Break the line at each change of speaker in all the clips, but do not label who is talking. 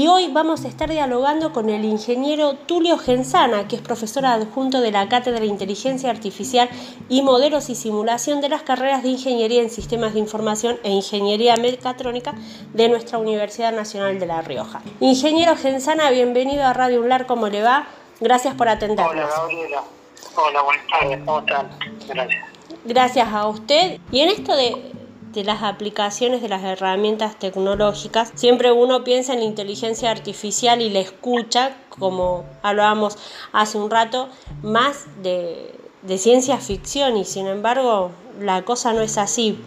y hoy vamos a estar dialogando con el ingeniero Tulio Genzana, que es profesor adjunto de la Cátedra de Inteligencia Artificial y Modelos y Simulación de las carreras de Ingeniería en Sistemas de Información e Ingeniería Mecatrónica de nuestra Universidad Nacional de La Rioja. Ingeniero Genzana, bienvenido a Radio UNLAR, ¿cómo le va? Gracias por atendernos.
Hola, Gabriela. Hola, buenas tardes, ¿cómo están? Gracias.
Gracias a usted. Y en esto de de las aplicaciones de las herramientas tecnológicas, siempre uno piensa en la inteligencia artificial y la escucha, como hablábamos hace un rato, más de, ciencia ficción y sin embargo la cosa no es así.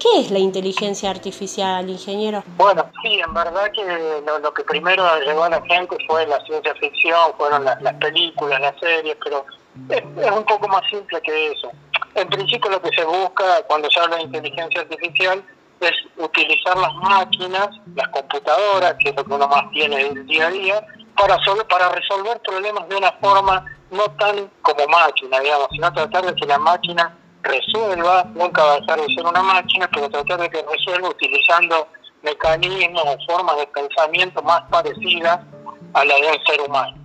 ¿Qué es la inteligencia artificial, ingeniero?
Bueno, sí, en verdad que lo, que primero llegó a la gente fue la ciencia ficción, fueron las, películas, las series, pero es un poco más simple que eso. En principio lo que se busca cuando se habla de inteligencia artificial es utilizar las máquinas, las computadoras, que es lo que uno más tiene el día a día, para, para resolver problemas de una forma no tan como máquina, digamos, sino tratar de que la máquina resuelva, nunca va a dejar de ser una máquina, pero tratar de que resuelva utilizando mecanismos o formas de pensamiento más parecidas a la de un ser humano.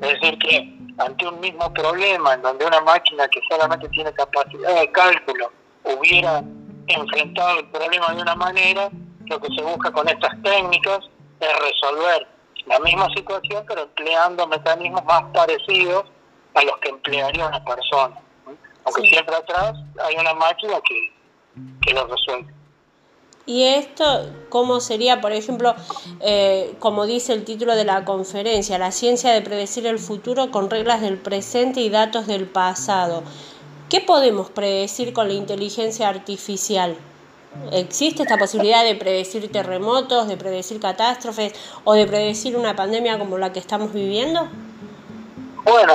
Es decir, que ante un mismo problema en donde una máquina que solamente tiene capacidad de cálculo hubiera enfrentado el problema de una manera, lo que se busca con estas técnicas es resolver la misma situación pero empleando mecanismos más parecidos a los que emplearía una persona. Aunque siempre atrás hay una máquina que, que lo resuelve.
Y esto, ¿cómo sería, por ejemplo, eh, como dice el título de la conferencia, la ciencia de predecir el futuro con reglas del presente y datos del pasado? ¿Qué podemos predecir con la inteligencia artificial? ¿Existe esta posibilidad de predecir terremotos, de predecir catástrofes o de predecir una pandemia como la que estamos viviendo?
Bueno,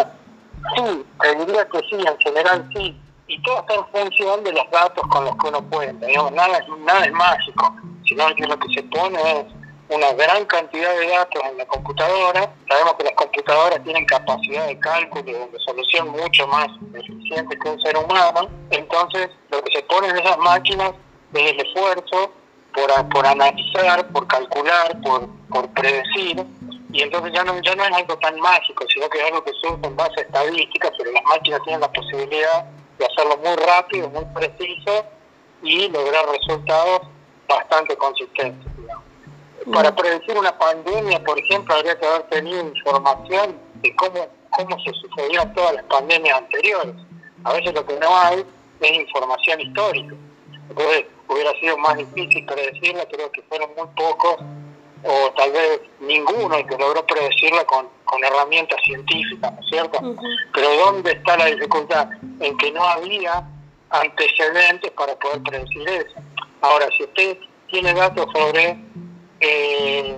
sí, diría que sí, en general sí y todo está en función de los datos con los que uno cuenta. Digamos, nada, nada es mágico, sino que lo que se pone es una gran cantidad de datos en la computadora. Sabemos que las computadoras tienen capacidad de cálculo y de resolución mucho más eficiente que un ser humano. Entonces, lo que se pone en esas máquinas es el esfuerzo por, por analizar, por calcular, por, por predecir. Y entonces ya no, ya no es algo tan mágico, sino que es algo que usa en base a estadísticas, pero las máquinas tienen la posibilidad de hacerlo muy rápido, muy preciso y lograr resultados bastante consistentes. Para predecir una pandemia, por ejemplo, habría que haber tenido información de cómo, cómo se sucedieron todas las pandemias anteriores. A veces lo que no hay es información histórica. Entonces hubiera sido más difícil predecirla, creo que fueron muy pocos o tal vez ninguno el que logró predecirla con, con herramientas científicas, ¿no es cierto? Pero ¿dónde está la dificultad? En que no había antecedentes para poder predecir eso. Ahora, si usted tiene datos sobre eh,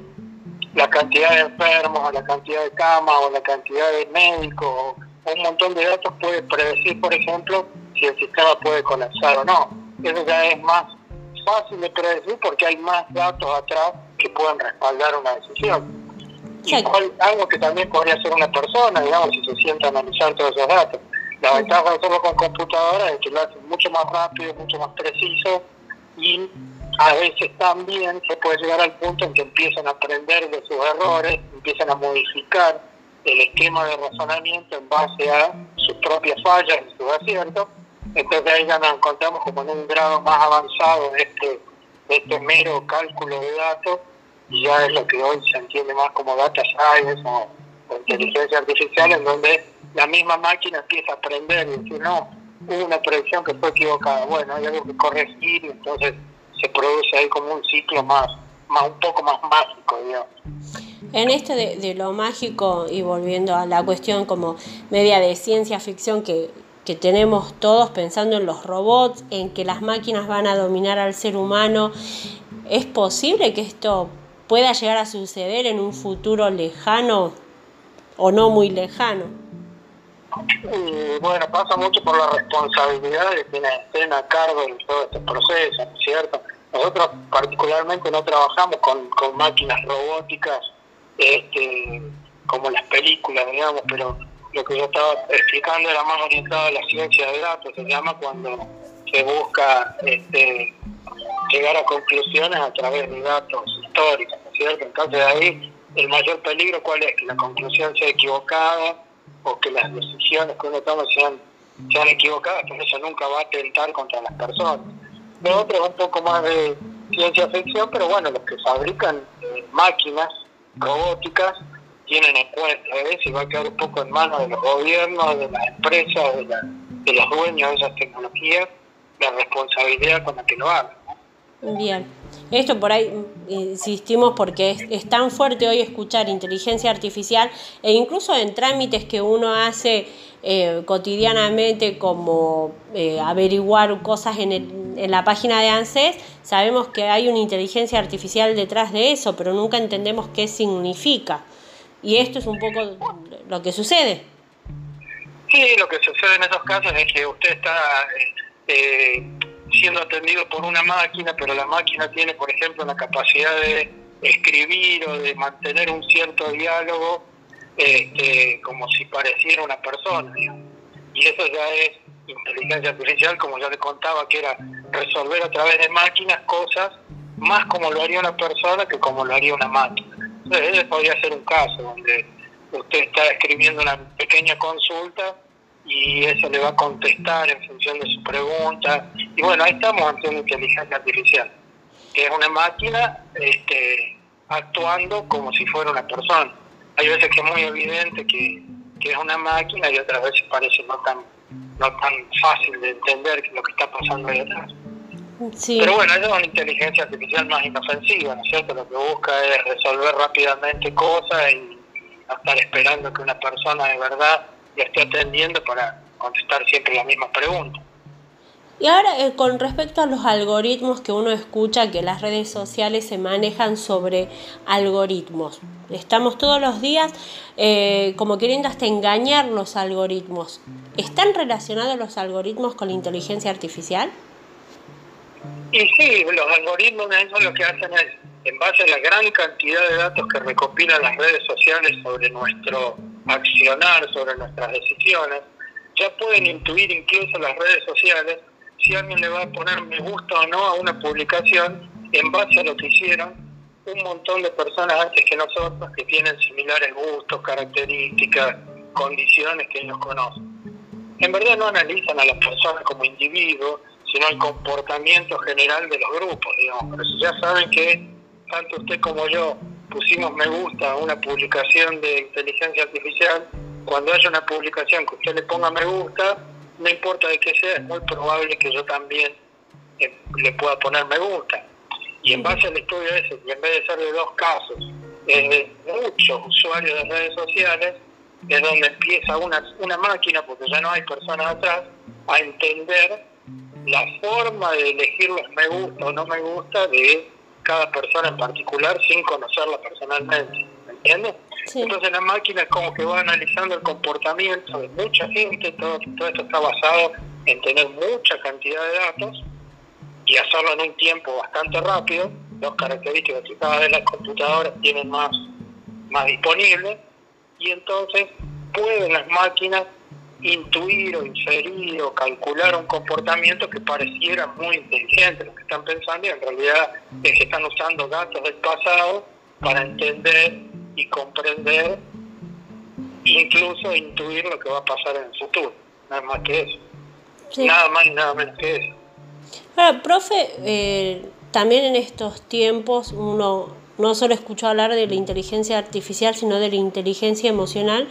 la cantidad de enfermos, o la cantidad de camas, o la cantidad de médicos, o un montón de datos, puede predecir, por ejemplo, si el sistema puede colapsar o no. Eso ya es más fácil de predecir porque hay más datos atrás que puedan respaldar una decisión. algo que también podría ser una persona, digamos, si se sienta a analizar todos esos datos. La ventaja de hacerlo con computadora es que lo hacen mucho más rápido, mucho más preciso y a veces también se puede llegar al punto en que empiezan a aprender de sus errores, empiezan a modificar el esquema de razonamiento en base a sus propias fallas y sus aciertos. Entonces ahí ya nos encontramos como en un grado más avanzado de este este mero cálculo de datos y ya es lo que hoy se entiende más como data science o, inteligencia artificial, en donde la misma máquina empieza a aprender y decir, no, hubo una predicción que fue equivocada, bueno, hay algo que corregir y entonces se produce ahí como un ciclo más, más un poco más mágico, digamos.
En esto de, de lo mágico y volviendo a la cuestión como media de ciencia ficción que que tenemos todos pensando en los robots, en que las máquinas van a dominar al ser humano. ¿Es posible que esto pueda llegar a suceder en un futuro lejano o no muy lejano?
bueno, pasa mucho por la responsabilidad de quienes estén a cargo de todo este proceso, ¿cierto? Nosotros particularmente no trabajamos con, con máquinas robóticas este, como las películas, digamos, pero lo que yo estaba explicando era más orientado a la ciencia de datos, se llama cuando se busca este, llegar a conclusiones a través de datos históricos, ¿no es cierto? Entonces ahí el mayor peligro cuál es, que la conclusión sea equivocada o que las decisiones que uno toma sean, sean equivocadas, pero eso nunca va a atentar contra las personas. Lo otro es un poco más de ciencia ficción, pero bueno, los que fabrican eh, máquinas robóticas tienen en cuenta, ¿ves? Y va a quedar un poco en manos de los gobiernos, de las empresas, de, de los dueños de esas tecnologías, la responsabilidad con la que lo hagan.
Bien, esto por ahí insistimos porque es, tan fuerte hoy escuchar inteligencia artificial e incluso en trámites que uno hace eh, cotidianamente como eh, averiguar cosas en, en la página de ANSES, sabemos que hay una inteligencia artificial detrás de eso, pero nunca entendemos qué significa. Y esto es un poco lo que sucede.
Sí, lo que sucede en esos casos es que usted está... Eh, siendo atendido por una máquina, pero la máquina tiene, por ejemplo, la capacidad de escribir o de mantener un cierto diálogo este, como si pareciera una persona. Y eso ya es inteligencia artificial, como ya le contaba, que era resolver a través de máquinas cosas más como lo haría una persona que como lo haría una máquina. Ese podría ser un caso donde usted está escribiendo una pequeña consulta y eso le va a contestar en función de su pregunta. Y bueno, ahí estamos ante una inteligencia artificial, que es una máquina este, actuando como si fuera una persona. Hay veces que es muy evidente que, que es una máquina y otras veces parece no tan, no tan fácil de entender lo que está pasando ahí atrás. Pero bueno, esa es una inteligencia artificial más inofensiva, ¿no es cierto? Lo que busca es resolver rápidamente cosas y no estar esperando que una persona de verdad le esté atendiendo para contestar siempre la misma pregunta.
Y ahora, eh, con respecto a los algoritmos que uno escucha que las redes sociales se manejan sobre algoritmos, estamos todos los días eh, como queriendo hasta engañar los algoritmos. ¿Están relacionados los algoritmos con la inteligencia artificial?
Y sí, los algoritmos eso lo que hacen es, en base a la gran cantidad de datos que recopilan las redes sociales sobre nuestro accionar sobre nuestras decisiones, ya pueden intuir incluso las redes sociales si alguien le va a poner me gusta o no a una publicación en base a lo que hicieron un montón de personas antes que nosotros que tienen similares gustos, características, condiciones que ellos conocen. En verdad no analizan a las personas como individuos, sino el comportamiento general de los grupos, digamos. Pero si ya saben que tanto usted como yo pusimos me gusta a una publicación de inteligencia artificial, cuando haya una publicación que usted le ponga me gusta, no importa de qué sea, es muy probable que yo también eh, le pueda poner me gusta. Y en base al estudio ese, y en vez de ser de dos casos, es de muchos usuarios de redes sociales, es donde empieza una, una máquina, porque ya no hay personas atrás, a entender la forma de elegir los me gusta o no me gusta de cada persona en particular sin conocerla personalmente, ¿me entiendes? Entonces la máquina es como que va analizando el comportamiento de mucha gente, todo, todo esto está basado en tener mucha cantidad de datos y hacerlo en un tiempo bastante rápido, dos características que cada vez las computadoras tienen más, más disponibles, y entonces pueden las máquinas intuir o inferir o calcular un comportamiento que pareciera muy inteligente lo que están pensando y en realidad es que están usando datos del pasado para entender y comprender incluso intuir lo que va a pasar en el futuro. Nada más que eso. Nada más y nada menos que eso.
Ahora, profe eh, también en estos tiempos uno no solo escuchó hablar de la inteligencia artificial sino de la inteligencia emocional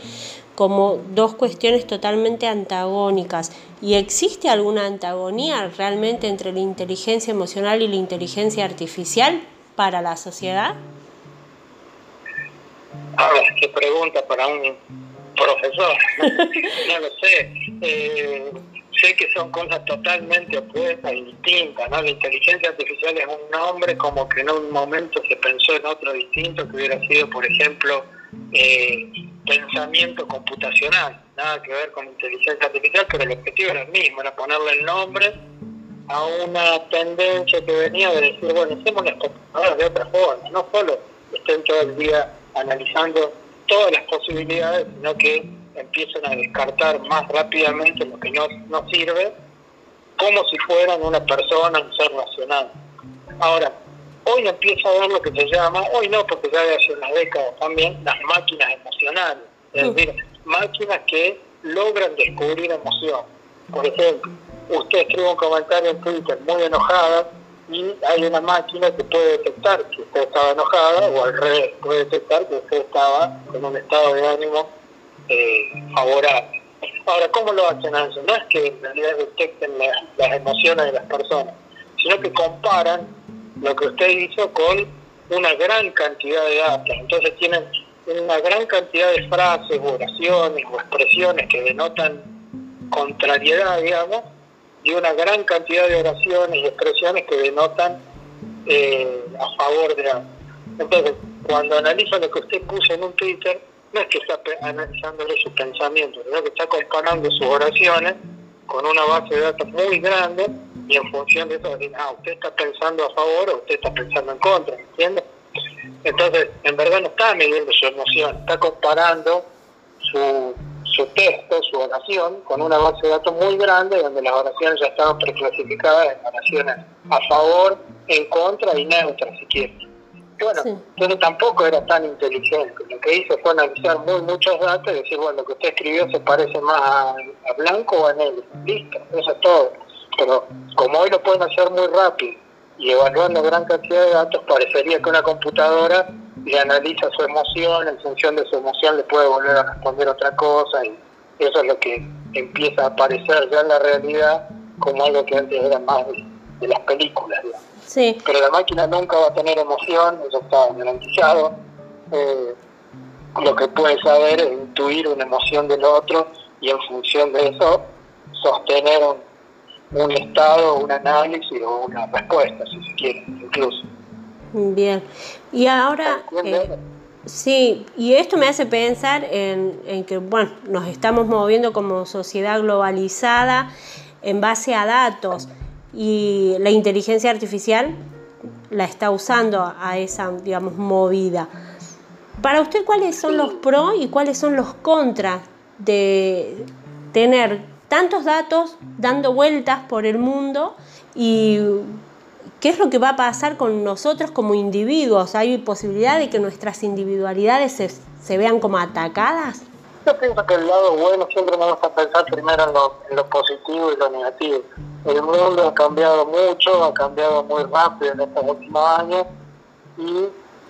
como dos cuestiones totalmente antagónicas. ¿Y existe alguna antagonía realmente entre la inteligencia emocional y la inteligencia artificial para la sociedad?
Ah, qué pregunta para un profesor. no lo sé. Eh, sé que son cosas totalmente opuestas y distintas. ¿no? La inteligencia artificial es un nombre como que en un momento se pensó en otro distinto que hubiera sido, por ejemplo, eh, pensamiento computacional, nada que ver con inteligencia artificial, pero el objetivo era el mismo, era ponerle el nombre a una tendencia que venía de decir, bueno, hacemos las computadoras de otra forma, no solo estén todo el día analizando todas las posibilidades, sino que empiezan a descartar más rápidamente lo que no, no sirve, como si fueran una persona, un ser racional. Ahora, hoy empieza a ver lo que se llama, hoy no, porque ya de hace unas décadas también, las máquinas emocionales. Es mm. decir, máquinas que logran descubrir emoción. Por ejemplo, usted escribe un comentario en Twitter muy enojada y hay una máquina que puede detectar que usted estaba enojada o al revés, puede detectar que usted estaba con un estado de ánimo eh, favorable. Ahora, ¿cómo lo hacen eso? No es que en realidad detecten las emociones de las personas, sino que comparan lo que usted hizo con una gran cantidad de datos. Entonces tienen una gran cantidad de frases, oraciones o expresiones que denotan contrariedad, digamos, y una gran cantidad de oraciones y expresiones que denotan eh, a favor de algo. Entonces, cuando analiza lo que usted puso en un Twitter, no es que está analizándole sus pensamientos, sino que está comparando sus oraciones con una base de datos muy grande y en función de eso, ah, usted está pensando a favor o usted está pensando en contra, ¿entiende? Entonces, en verdad no está midiendo su emoción, está comparando su, su texto, su oración, con una base de datos muy grande donde las oraciones ya estaban preclasificadas en oraciones a favor, en contra y neutras, si quiere. Bueno, entonces tampoco era tan inteligente. Lo que hizo fue analizar muy muchos datos y decir, bueno, lo que usted escribió se parece más a, a blanco o a negro. Listo, eso es todo pero como hoy lo pueden hacer muy rápido y evaluando gran cantidad de datos, parecería que una computadora le analiza su emoción, en función de su emoción le puede volver a responder otra cosa y eso es lo que empieza a aparecer ya en la realidad como algo que antes era más de, las películas. Sí. Pero la máquina nunca va a tener emoción, eso está garantizado. Eh, lo que puede saber es intuir una emoción del otro y en función de eso sostener un, un estado, un análisis o una respuesta, si se quiere, incluso.
Bien, y ahora, eh, sí, y esto me hace pensar en, en, que, bueno, nos estamos moviendo como sociedad globalizada en base a datos y la inteligencia artificial la está usando a esa, digamos, movida. Para usted, ¿cuáles son los pros y cuáles son los contras de tener tantos datos dando vueltas por el mundo y qué es lo que va a pasar con nosotros como individuos. ¿Hay posibilidad de que nuestras individualidades se, vean como atacadas?
Yo pienso que el lado bueno siempre me gusta pensar primero en lo, en lo positivo y lo negativo. El mundo ha cambiado mucho, ha cambiado muy rápido en estos últimos años y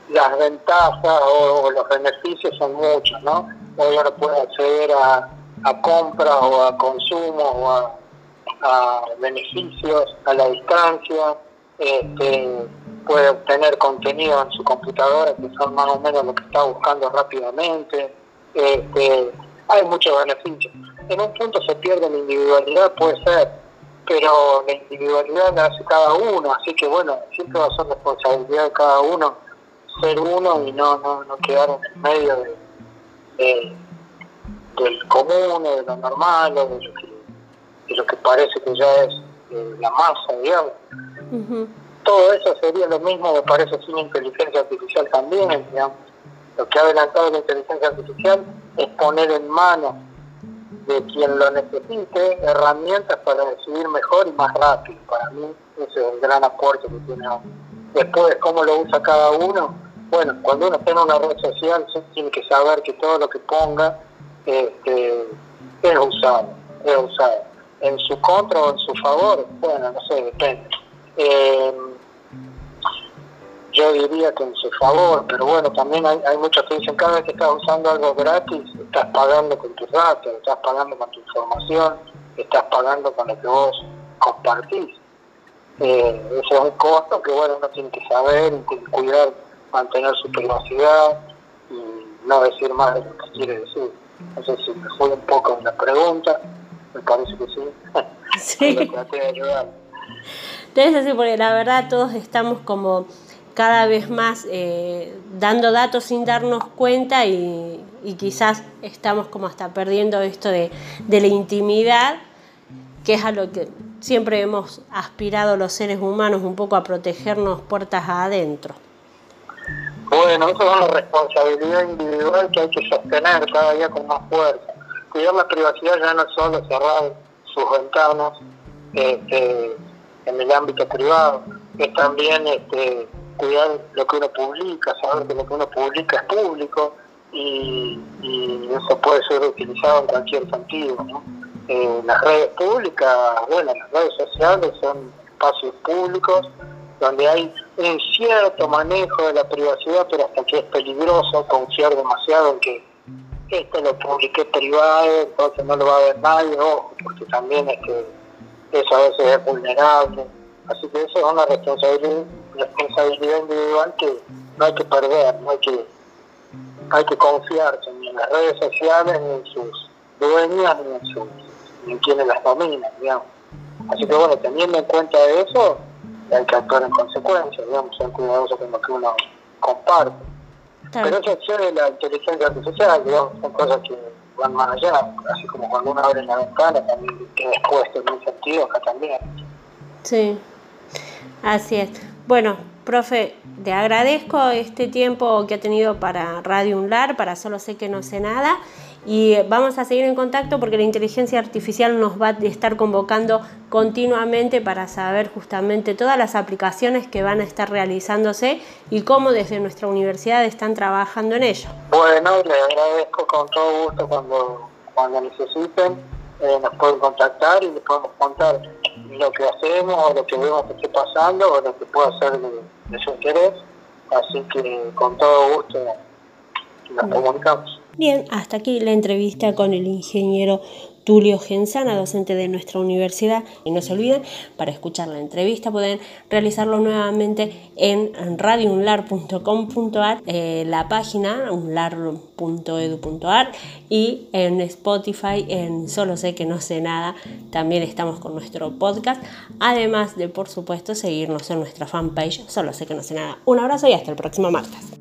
las ventajas o, los beneficios son muchos, ¿no? Hoy ahora puede acceder a a compras o a consumo o a, beneficios a la distancia, este, puede obtener contenido en su computadora que son más o menos lo que está buscando rápidamente. Este, hay muchos beneficios. En un punto se pierde la individualidad, puede ser, pero la individualidad la hace cada uno, así que bueno, siempre va a ser responsabilidad de cada uno ser uno y no, no, no quedar en el medio de del común o de lo normal o de lo que, de lo que parece que ya es eh, la masa, digamos. Todo eso sería lo mismo, me parece, sin inteligencia artificial también, digamos. Lo que ha adelantado la inteligencia artificial es poner en manos de quien lo necesite herramientas para decidir mejor y más rápido. Para mí ese es el gran aporte que tiene Después, cómo lo usa cada uno, bueno, cuando uno en una red social tiene que saber que todo lo que ponga este, es usado, es usado. En su contra o en su favor, bueno, no sé, depende. Eh, yo diría que en su favor, pero bueno, también hay, hay muchos que dicen, cada vez que estás usando algo gratis, estás pagando con tus datos, estás pagando con tu información, estás pagando con lo que vos compartís. Eh, es un costo que bueno, uno tiene que saber, tiene que cuidar, mantener su privacidad y no decir más de lo que quiere decir. No sé si me fue un poco en la pregunta, me parece que sí. Sí.
Ser porque la verdad todos estamos como cada vez más eh, dando datos sin darnos cuenta y, quizás estamos como hasta perdiendo esto de, de, la intimidad, que es a lo que siempre hemos aspirado los seres humanos un poco a protegernos puertas adentro.
Bueno, eso es una responsabilidad individual que hay que sostener cada día con más fuerza. Cuidar la privacidad ya no es solo cerrar sus ventanas este, en el ámbito privado, es también este, cuidar lo que uno publica, saber que lo que uno publica es público y, eso puede ser utilizado en cualquier sentido. ¿no? Eh, las redes públicas, bueno, las redes sociales son espacios públicos donde hay un cierto manejo de la privacidad, pero hasta que es peligroso confiar demasiado en que esto lo publiqué privado, entonces no lo va a ver nadie, ojo, porque también es que eso a veces es vulnerable. Así que eso es una responsabilidad, responsabilidad individual que no hay que perder, no hay que, hay que confiarse ni en las redes sociales, ni en sus dueñas, ni en, sus, en quienes las dominan, digamos. Así que bueno, teniendo en cuenta eso, hay que actuar en consecuencia, digamos, ser cuidadoso con lo que uno comparte. Pero esa acción de la inteligencia artificial, digamos, son cosas que van más allá, así como cuando uno abre la ventana también queda expuesto en un sentido, acá también.
Sí, así es. Bueno, profe, te agradezco este tiempo que ha tenido para Radio Unlar, para Solo sé que no sé nada. Y vamos a seguir en contacto porque la inteligencia artificial nos va a estar convocando continuamente para saber justamente todas las aplicaciones que van a estar realizándose y cómo desde nuestra universidad están trabajando en ello.
Bueno, le agradezco con todo gusto cuando, cuando necesiten, eh, nos pueden contactar y les podemos contar lo que hacemos o lo que vemos que esté pasando o lo que pueda ser de, su interés. Así que con todo gusto nos comunicamos.
Bien, hasta aquí la entrevista con el ingeniero Tulio Gensana, docente de nuestra universidad. Y no se olviden, para escuchar la entrevista pueden realizarlo nuevamente en radiounlar.com.ar, eh, la página unlar.edu.ar y en Spotify, en Solo sé que no sé nada, también estamos con nuestro podcast. Además de, por supuesto, seguirnos en nuestra fanpage Solo sé que no sé nada. Un abrazo y hasta el próximo martes.